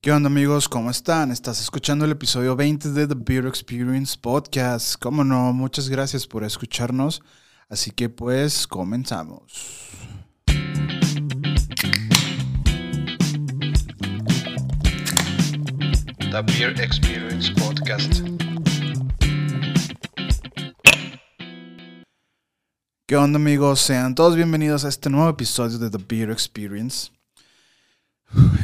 ¿Qué onda amigos? ¿Cómo están? Estás escuchando el episodio 20 de The Beer Experience Podcast. Cómo no, muchas gracias por escucharnos. Así que pues comenzamos. The Beer Experience Podcast. ¿Qué onda amigos? Sean todos bienvenidos a este nuevo episodio de The Beer Experience.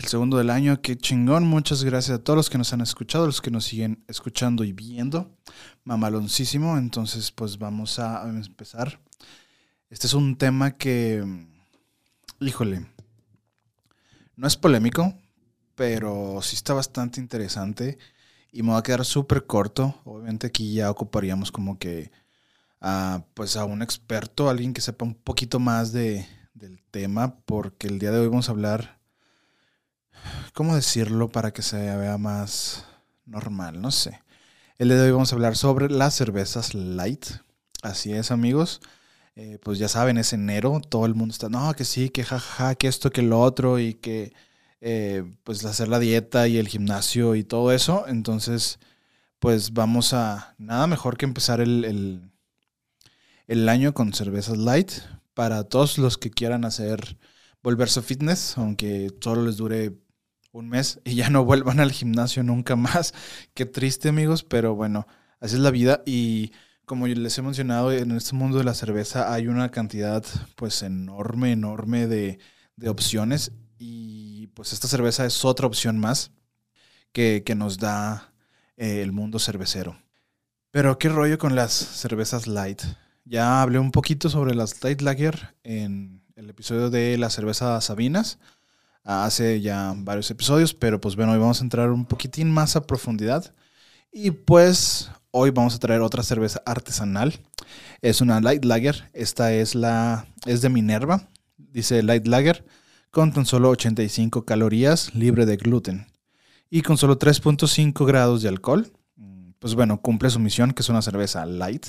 El segundo del año, qué chingón. Muchas gracias a todos los que nos han escuchado, los que nos siguen escuchando y viendo. Mamaloncísimo. Entonces, pues vamos a empezar. Este es un tema que, híjole, no es polémico, pero sí está bastante interesante y me va a quedar súper corto. Obviamente aquí ya ocuparíamos como que a, pues a un experto, alguien que sepa un poquito más de, del tema, porque el día de hoy vamos a hablar, ¿cómo decirlo para que se vea más normal? No sé. El día de hoy vamos a hablar sobre las cervezas light. Así es, amigos. Eh, pues ya saben, es enero, todo el mundo está, no, que sí, que jajaja, que esto, que lo otro, y que eh, pues hacer la dieta y el gimnasio y todo eso. Entonces, pues vamos a, nada mejor que empezar el, el, el año con cervezas light para todos los que quieran hacer, volverse fitness, aunque solo les dure un mes y ya no vuelvan al gimnasio nunca más. Qué triste amigos, pero bueno, así es la vida y como les he mencionado, en este mundo de la cerveza hay una cantidad pues enorme, enorme de, de opciones y pues esta cerveza es otra opción más que, que nos da eh, el mundo cervecero. Pero qué rollo con las cervezas light. Ya hablé un poquito sobre las light lager en el episodio de la cerveza Sabinas. Hace ya varios episodios, pero pues bueno, hoy vamos a entrar un poquitín más a profundidad. Y pues hoy vamos a traer otra cerveza artesanal. Es una light lager. Esta es la es de Minerva. Dice light lager con tan solo 85 calorías, libre de gluten y con solo 3.5 grados de alcohol. Pues bueno, cumple su misión, que es una cerveza light.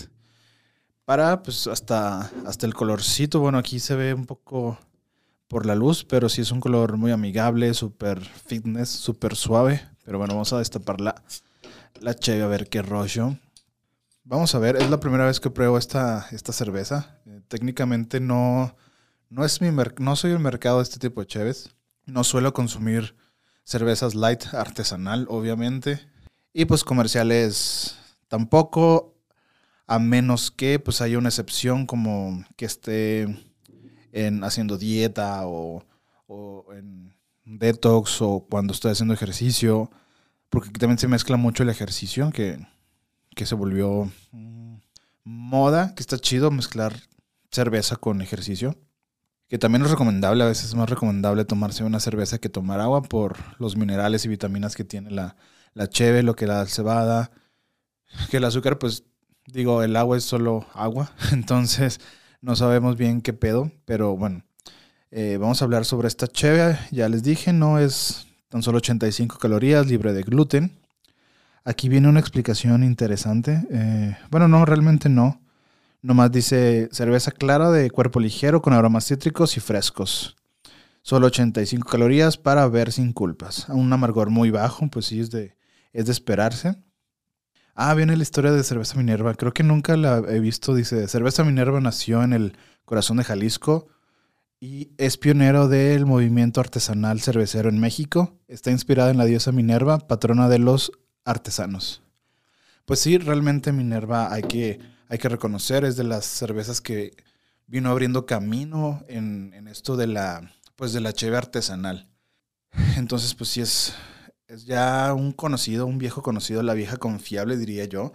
Para, pues hasta, hasta el colorcito, bueno, aquí se ve un poco por la luz, pero sí es un color muy amigable, súper fitness, súper suave. Pero bueno, vamos a destapar la, la cheve a ver qué rollo. Vamos a ver, es la primera vez que pruebo esta, esta cerveza. Eh, técnicamente no, no, es mi no soy el mercado de este tipo de cheves. No suelo consumir cervezas light artesanal, obviamente. Y pues comerciales tampoco, a menos que pues haya una excepción como que esté en haciendo dieta o, o en detox o cuando estoy haciendo ejercicio. Porque también se mezcla mucho el ejercicio, que, que se volvió moda, que está chido mezclar cerveza con ejercicio. Que también es recomendable, a veces es más recomendable tomarse una cerveza que tomar agua por los minerales y vitaminas que tiene la, la lo que la cebada. Que el azúcar, pues digo, el agua es solo agua, entonces no sabemos bien qué pedo, pero bueno, eh, vamos a hablar sobre esta cheve. Ya les dije, no es tan solo 85 calorías, libre de gluten. Aquí viene una explicación interesante. Eh, bueno, no, realmente no. Nomás dice cerveza clara de cuerpo ligero con aromas cítricos y frescos. Solo 85 calorías para ver sin culpas. Un amargor muy bajo, pues sí, es de, es de esperarse. Ah, viene la historia de Cerveza Minerva. Creo que nunca la he visto. Dice, Cerveza Minerva nació en el corazón de Jalisco y es pionero del movimiento artesanal cervecero en México. Está inspirada en la diosa Minerva, patrona de los artesanos. Pues sí, realmente Minerva hay que, hay que reconocer, es de las cervezas que vino abriendo camino en, en esto de la, pues de la cheve artesanal. Entonces, pues sí es, es ya un conocido, un viejo conocido, la vieja confiable, diría yo.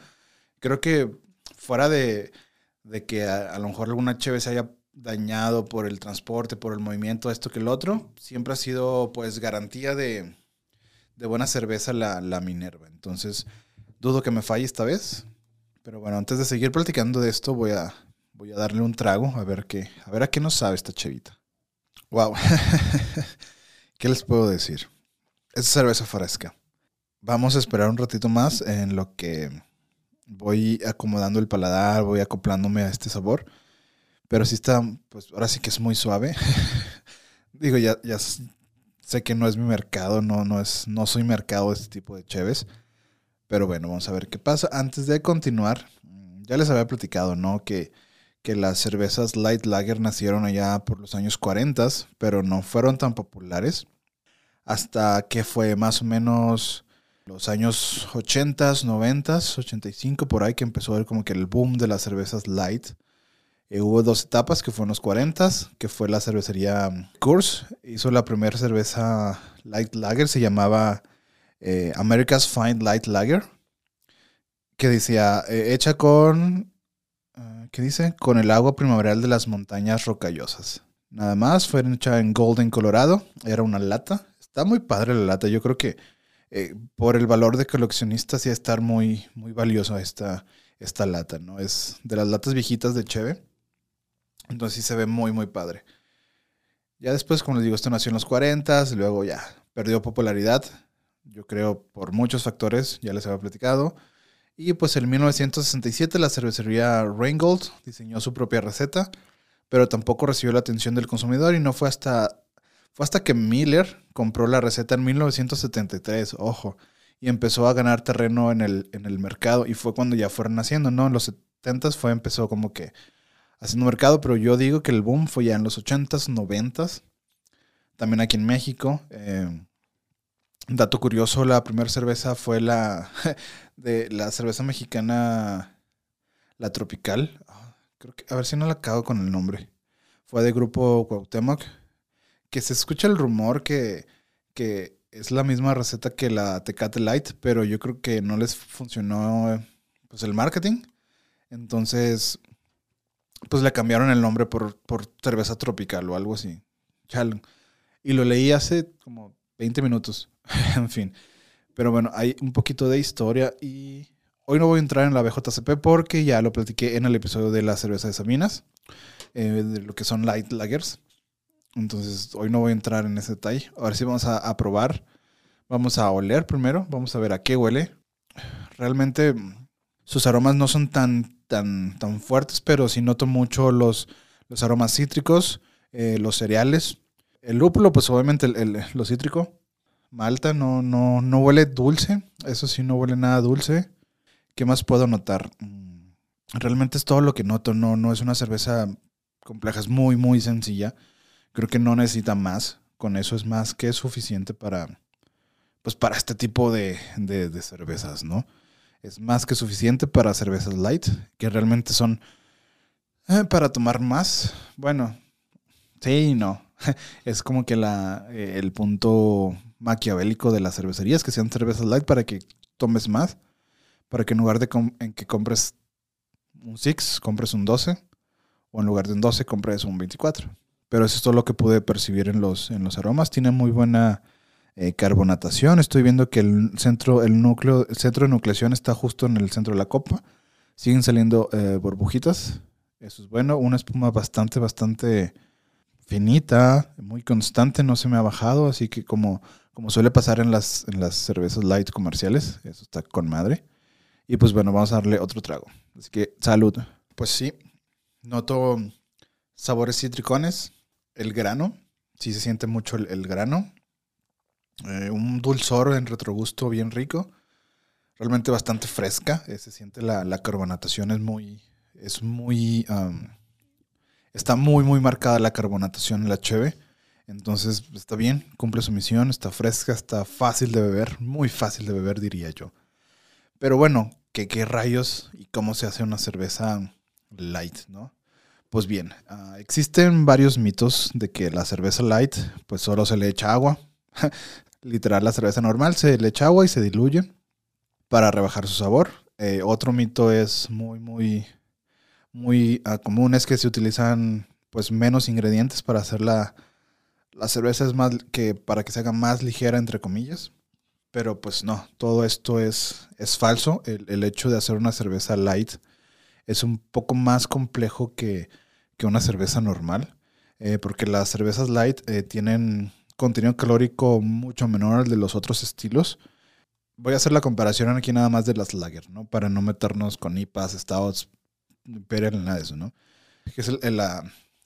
Creo que fuera de, de que a, a, lo mejor alguna cheve se haya dañado por el transporte, por el movimiento, esto que el otro, siempre ha sido pues garantía de, de buena cerveza la, la, Minerva. Entonces, dudo que me falle esta vez. Pero bueno, antes de seguir platicando de esto, voy a, voy a darle un trago a ver qué, a ver a qué nos sabe esta chevita. Wow. ¿Qué les puedo decir? Es cerveza fresca. Vamos a esperar un ratito más en lo que voy acomodando el paladar, voy acoplándome a este sabor. Pero sí está, pues ahora sí que es muy suave. Digo, ya, ya sé que no es mi mercado, no, no, es, no soy mercado de este tipo de cheves. Pero bueno, vamos a ver qué pasa. Antes de continuar, mm, ya les había platicado, ¿no? Que, que las cervezas Light Lager nacieron allá por los años 40, pero no fueron tan populares hasta que fue más o menos los años 80, 90, 85, por ahí que empezó a ver como que el boom de las cervezas light. Eh, hubo dos etapas, que fueron los 40, que fue la cervecería Coors. Hizo la primera cerveza light lager, se llamaba eh, America's Fine Light Lager, que decía, eh, hecha con, ah, ¿qué dice? Con el agua primaveral de las montañas rocallosas. Nada más, fue hecha en Golden, Colorado. Era una lata. Está muy padre la lata. Yo creo que eh, por el valor de coleccionista sí a estar muy, muy valioso esta, esta lata, ¿no? Es de las latas viejitas de Cheve. Entonces sí se ve muy, muy padre. Ya después, como les digo, esto nació en los 40, luego ya perdió popularidad. Yo creo por muchos factores, ya les había platicado. Y pues en 1967 la cervecería Reingold diseñó su propia receta, pero tampoco recibió la atención del consumidor y no fue hasta fue hasta que Miller compró la receta en 1973, ojo, y empezó a ganar terreno en el, en el mercado. Y fue cuando ya fueron haciendo, ¿no? En los 70 fue, empezó como que haciendo mercado, pero yo digo que el boom fue ya en los 80s, 90s. También aquí en México. Eh, dato curioso, la primera cerveza fue la de la cerveza mexicana, la Tropical. Ah, creo que, a ver si no la acabo con el nombre. Fue de grupo Cuauhtémoc que se escucha el rumor que, que es la misma receta que la Tecate Light, pero yo creo que no les funcionó pues el marketing. Entonces, pues le cambiaron el nombre por, por cerveza tropical o algo así. Y lo leí hace como 20 minutos. en fin. Pero bueno, hay un poquito de historia y hoy no voy a entrar en la BJCP porque ya lo platiqué en el episodio de la cerveza de Sabinas, eh, de lo que son light lagers. Entonces, hoy no voy a entrar en ese detalle. Ahora sí vamos a, probar. Vamos a oler primero. Vamos a ver a qué huele. Realmente sus aromas no son tan, tan, tan fuertes, pero sí noto mucho los, los aromas cítricos, eh, los cereales. El lúpulo, pues obviamente el, lo cítrico. Malta no, no, no huele dulce. Eso sí, no huele nada dulce. ¿Qué más puedo notar? Mm, realmente es todo lo que noto. No, no es una cerveza compleja, es muy, muy sencilla creo que no necesita más. Con eso es más que suficiente para, pues para este tipo de, cervezas, ¿no? Es más que suficiente para cervezas light, que realmente son eh, para tomar más. Bueno, sí y no. es como que la, eh, el punto maquiavélico de las cervecerías, que sean cervezas light para que tomes más, para que en lugar de en que compres un 6, compres un 12, o en lugar de un 12, compres un 24. Pero eso es todo lo que pude percibir en los, en los aromas. Tiene muy buena eh, carbonatación. Estoy viendo que el centro, el núcleo, el centro de nucleación está justo en el centro de la copa. Siguen saliendo eh, burbujitas. Eso es bueno. Una espuma bastante, bastante finita, muy constante, no se me ha bajado. Así que como, como suele pasar en las, en las cervezas light comerciales, eso está con madre. Y pues bueno, vamos a darle otro trago. Así que salud. Pues sí, noto sabores cítricones el grano, sí se siente mucho el, grano. Eh, un dulzor en retrogusto bien rico. Realmente bastante fresca. Eh, se siente la, carbonatación, es muy. Es muy. está muy, muy marcada la carbonatación en la cheve. Entonces está bien, cumple su misión, está fresca, está fácil de beber, muy fácil de beber diría yo. Pero bueno, ¿qué, qué rayos y cómo se hace una cerveza light, no? Pues bien, ah, existen varios mitos de que la cerveza light, pues solo se le echa agua. Literal, la cerveza normal se le echa agua y se diluye para rebajar su sabor. Eh, otro mito es muy, muy, muy uh, común, es que se utilizan pues menos ingredientes para hacer la, la cerveza es más que para que se haga más ligera entre comillas. Pero pues no, todo esto es, es falso. El hecho de hacer una cerveza light es un poco más complejo que, una cerveza normal, eh, porque las cervezas light eh, tienen contenido calórico mucho menor al de los otros estilos. Voy a hacer la comparación aquí nada más de las lager, ¿no? Para no meternos con IPAs, stouts, pero nada de eso, ¿no? Que es la,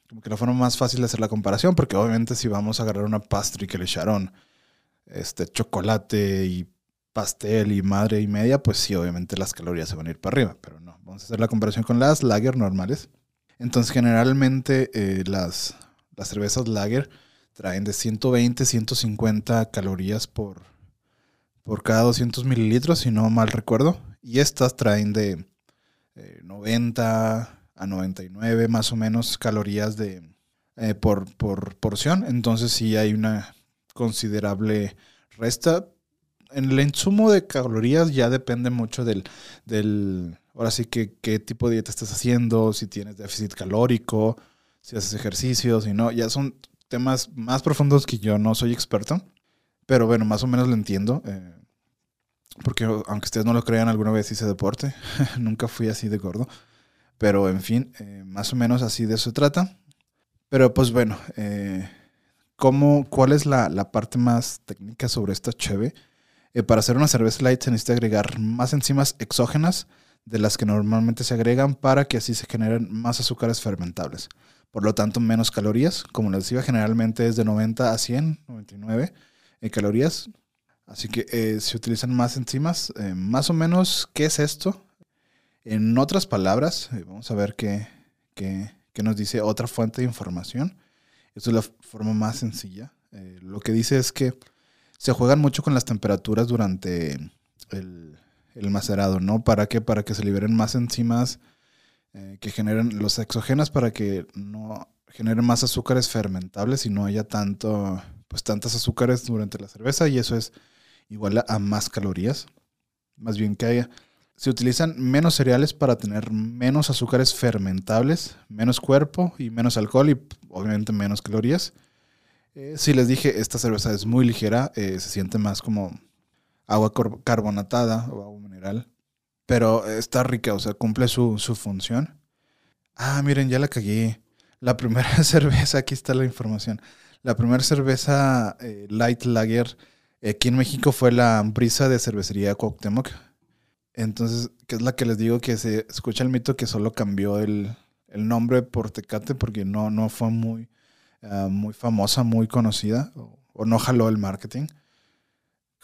como que la forma más fácil de hacer la comparación, porque obviamente si vamos a agarrar una pastry que le echaron este chocolate y pastel y madre y media, pues sí, obviamente las calorías se van a ir para arriba, pero no, vamos a hacer la comparación con las lager normales. Entonces generalmente eh, las, las cervezas lager traen de 120, 150 calorías por, por cada 200 mililitros, si no mal recuerdo, y estas traen de eh, 90 a 99 más o menos calorías de, eh, por, por porción. Entonces sí hay una considerable resta. En el insumo de calorías ya depende mucho del, del ahora sí que qué tipo de dieta estás haciendo, si tienes déficit calórico, si haces ejercicio, si no, ya son temas más profundos que yo no soy experto, pero bueno, más o menos lo entiendo. eh, porque aunque ustedes no lo crean, alguna vez hice deporte, nunca fui así de gordo. Pero en fin, eh, más o menos así de eso se trata. Pero pues bueno, eh, ¿cómo, ¿cuál es la, la parte más técnica sobre esta cheve? Para hacer una cerveza light se necesita agregar más enzimas exógenas de las que normalmente se agregan para que así se generen más azúcares fermentables. Por lo tanto, menos calorías. Como les decía, generalmente es de 90 a 100, 99 eh, calorías. Así que eh, se utilizan más enzimas. Eh, más o menos, ¿qué es esto? En otras palabras, vamos a ver qué, qué- qué nos dice otra fuente de información. Esto es la forma más sencilla. Lo que dice es que se juegan mucho con las temperaturas durante el, el macerado, ¿no? ¿Para qué? Para que se liberen más enzimas eh, que generen los exogenas para que no generen más azúcares fermentables y no haya tanto, pues tantas azúcares durante la cerveza y eso es igual a, a más calorías. Más bien que haya. Se utilizan menos cereales para tener menos azúcares fermentables, menos cuerpo y menos alcohol y obviamente menos calorías. Eh, si les dije, esta cerveza es muy ligera, eh, se siente más como agua carbonatada o agua mineral, pero está rica, o sea, cumple su, su función. Ah, miren, ya la cagué. La primera cerveza, aquí está la información. La primera cerveza eh, Light Lager aquí en México fue la brisa de cervecería Cuauhtémoc. Entonces, que es la que les digo que se escucha el mito que solo cambió el, el nombre por Tecate porque no, no fue muy, ah, muy famosa, muy conocida o, o no jaló el marketing.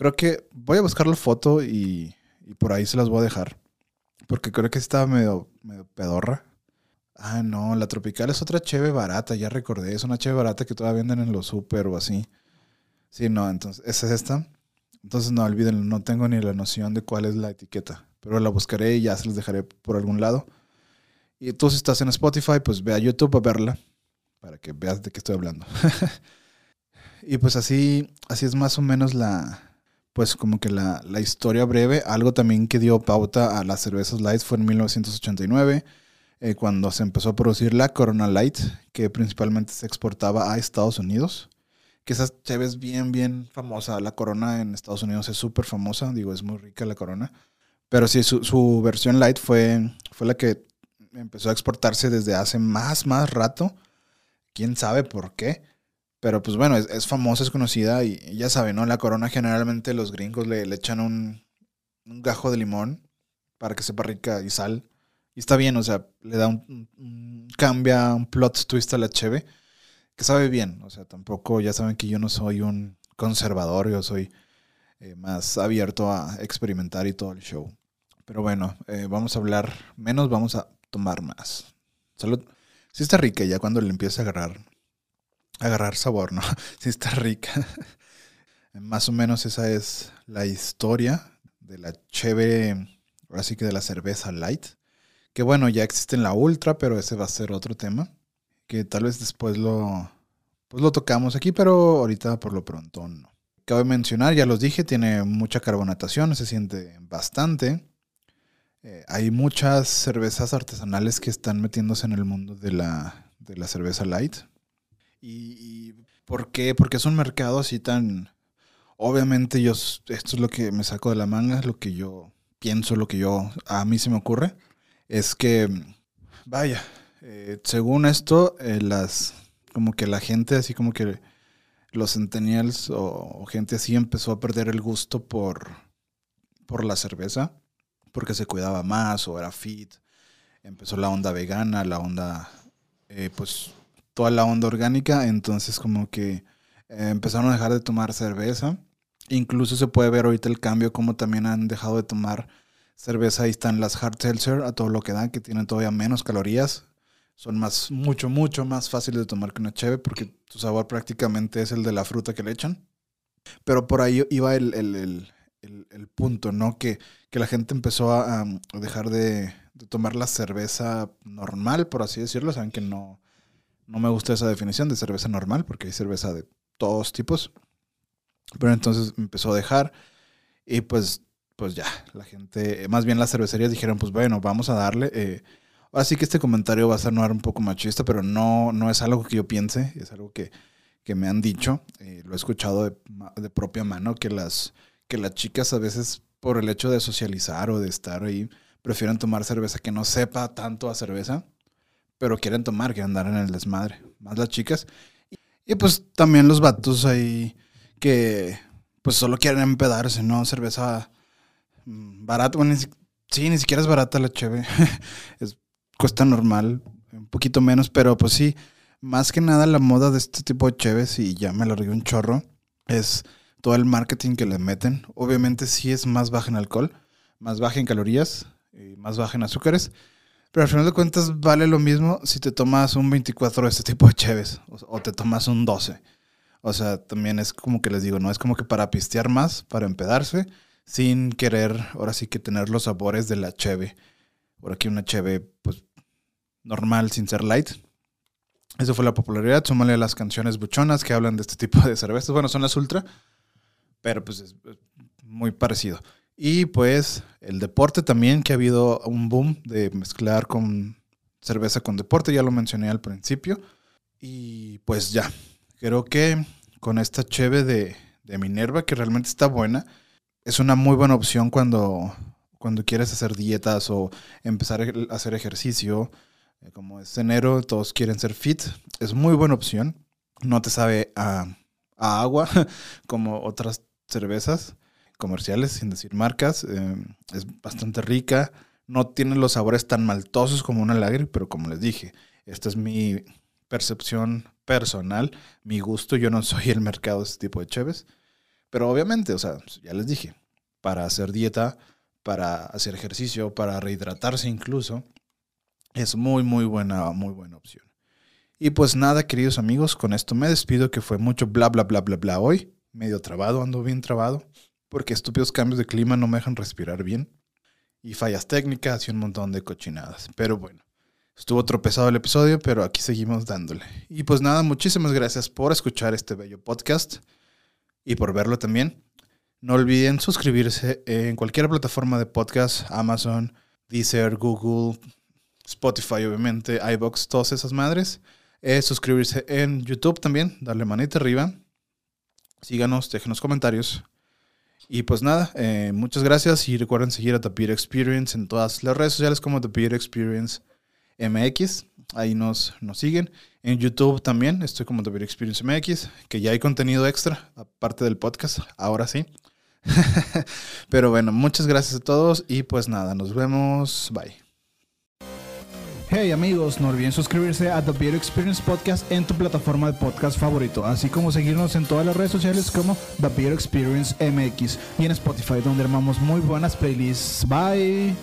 Creo que voy a buscar la foto y, por ahí se las voy a dejar. Porque creo que estaba medio, medio pedorra. Ah, no, la tropical es otra cheve barata, ya recordé. Es una cheve barata que todavía venden en los super o así. Sí, no, entonces, esa es esta. Entonces, no olviden, no tengo ni la noción de cuál es la etiqueta. Pero la buscaré y ya se los dejaré por algún lado. Y tú si estás en Spotify, pues ve a YouTube a verla. Para que veas de qué estoy hablando. y pues así, así es más o menos la, pues como que la, la historia breve. Algo también que dio pauta a las cervezas light fue en 1989, eh, cuando se empezó a producir la Corona Light, que principalmente se exportaba a Estados Unidos. Que esa cheve es bien, bien famosa. La Corona en Estados Unidos es súper famosa, digo, es muy rica la Corona. Pero sí, su, su versión light fue, fue la que empezó a exportarse desde hace más, más rato. Quién sabe por qué. Pero pues bueno, es, famosa, es conocida y, ya saben, ¿no? La corona generalmente los gringos le, le echan un, un gajo de limón para que sepa rica y sal. Y está bien, o sea, le da un- cambia un plot twist a la cheve que sabe bien. O sea, tampoco, ya saben que yo no soy un conservador, yo soy eh, más abierto a experimentar y todo el show. Pero bueno, eh, vamos a hablar menos, vamos a tomar más. Salud. Sí está rica ya cuando le empieza a agarrar agarrar sabor, ¿no? Sí está rica. Más o menos esa es la historia de la chévere, ahora sí que de la cerveza light. Que bueno, ya existe en la ultra, pero ese va a ser otro tema. Que tal vez después lo, pues lo tocamos aquí, pero ahorita por lo pronto no. Cabe mencionar, ya los dije, tiene mucha carbonatación, se siente bastante. Eh, hay muchas cervezas artesanales que están metiéndose en el mundo de la, de la cerveza light. ¿Y, y por qué? Porque es un mercado así tan... Obviamente yo, esto es lo que me saco de la manga, lo que yo pienso, lo que yo, a mí se me ocurre, es que, vaya, eh, según esto, eh, las, como que la gente, así como que los centennials o, o gente así empezó a perder el gusto por, por la cerveza, porque se cuidaba más o era fit, empezó la onda vegana, la onda, eh, pues toda la onda orgánica, entonces como que eh, empezaron a dejar de tomar cerveza. Incluso se puede ver ahorita el cambio, como también han dejado de tomar cerveza. Ahí están las hard seltzer a todo lo que dan, que tienen todavía menos calorías. Son más, mucho, mucho más fáciles de tomar que una cheve porque su sabor prácticamente es el de la fruta que le echan. Pero por ahí iba el, el, el, el- punto, ¿no? Que, que la gente empezó a, a dejar de, de tomar la cerveza normal, por así decirlo. Saben que no, no me gusta esa definición de cerveza normal porque hay cerveza de todos tipos. Pero entonces empezó a dejar y pues, pues ya, la gente, más bien las cervecerías dijeron, pues bueno, vamos a darle. eh, Así que este comentario va a sonar un poco machista, pero no, no es algo que yo piense, es algo que, que me han dicho. eh, lo he escuchado de, de propia mano, que las, que las chicas a veces, por el hecho de socializar o de estar ahí, prefieren tomar cerveza que no sepa tanto a cerveza, pero quieren tomar, quieren andar en el desmadre. Más las chicas. Y, pues también los vatos ahí que pues solo quieren empedarse, ¿no? Cerveza mm, barata, bueno, ni si- sí, ni siquiera es barata la cheve. es, cuesta normal, un poquito menos, pero pues sí, más que nada la moda de este tipo de cheves, y ya me largué un chorro, es todo el marketing que le meten. Obviamente sí es más baja en alcohol, más baja en calorías, y más baja en azúcares, pero al final de cuentas vale lo mismo si te tomas un 24 de este tipo de cheves o, te tomas un 12. O sea, también es como que les digo, no es como que para pistear más, para empedarse, sin querer, ahora sí que tener los sabores de la cheve. Por aquí una cheve, pues, normal, sin ser light. Eso fue la popularidad. Súmale las canciones buchonas que hablan de este tipo de cervezas. Bueno, son las ultra, pero pues es es muy parecido. Y pues el deporte también, que ha habido un boom de mezclar con cerveza con deporte, ya lo mencioné al principio. Y pues ya, creo que con esta cheve de, de Minerva, que realmente está buena, es una muy buena opción cuando, cuando quieres hacer dietas o empezar a hacer ejercicio. Eh, Como es enero, todos quieren ser fit. Es muy buena opción. No te sabe a, a agua como otras cervezas comerciales, sin decir marcas. Eh, es bastante rica. No tiene los sabores tan maltosos como una lager, pero como les dije, esta es mi percepción personal, mi gusto. Yo no soy el mercado de este tipo de cheves. Pero obviamente, o sea, ya les dije, para hacer dieta, para hacer ejercicio, para rehidratarse incluso, es muy, muy buena, muy buena opción. Y pues nada, queridos amigos, con esto me despido, que fue mucho bla, bla, bla, bla, bla hoy. Medio trabado, ando bien trabado, porque estúpidos cambios de clima no me dejan respirar bien. Y fallas técnicas y un montón de cochinadas. Pero bueno, estuvo tropezado el episodio, pero aquí seguimos dándole. Y pues nada, muchísimas gracias por escuchar este bello podcast y por verlo también. No olviden suscribirse en cualquier plataforma de podcast, Amazon, Deezer, Google, Spotify, obviamente, iBox, todas esas madres. Eh, suscribirse en YouTube también, darle manita arriba. Síganos, déjenos comentarios. Y pues nada, eh, muchas gracias y recuerden seguir a Beer Experience en todas las redes sociales como Beer Experience MX. Ahí nos, nos siguen. En YouTube también estoy como Beer Experience MX, que ya hay contenido extra, aparte del podcast, ahora sí. Pero bueno, muchas gracias a todos y pues nada, nos vemos. Bye. Hey amigos, no olviden suscribirse a The Beer Experience Podcast en tu plataforma de podcast favorito, así como seguirnos en todas las redes sociales como The Beer Experience MX y en Spotify donde armamos muy buenas playlists. Bye.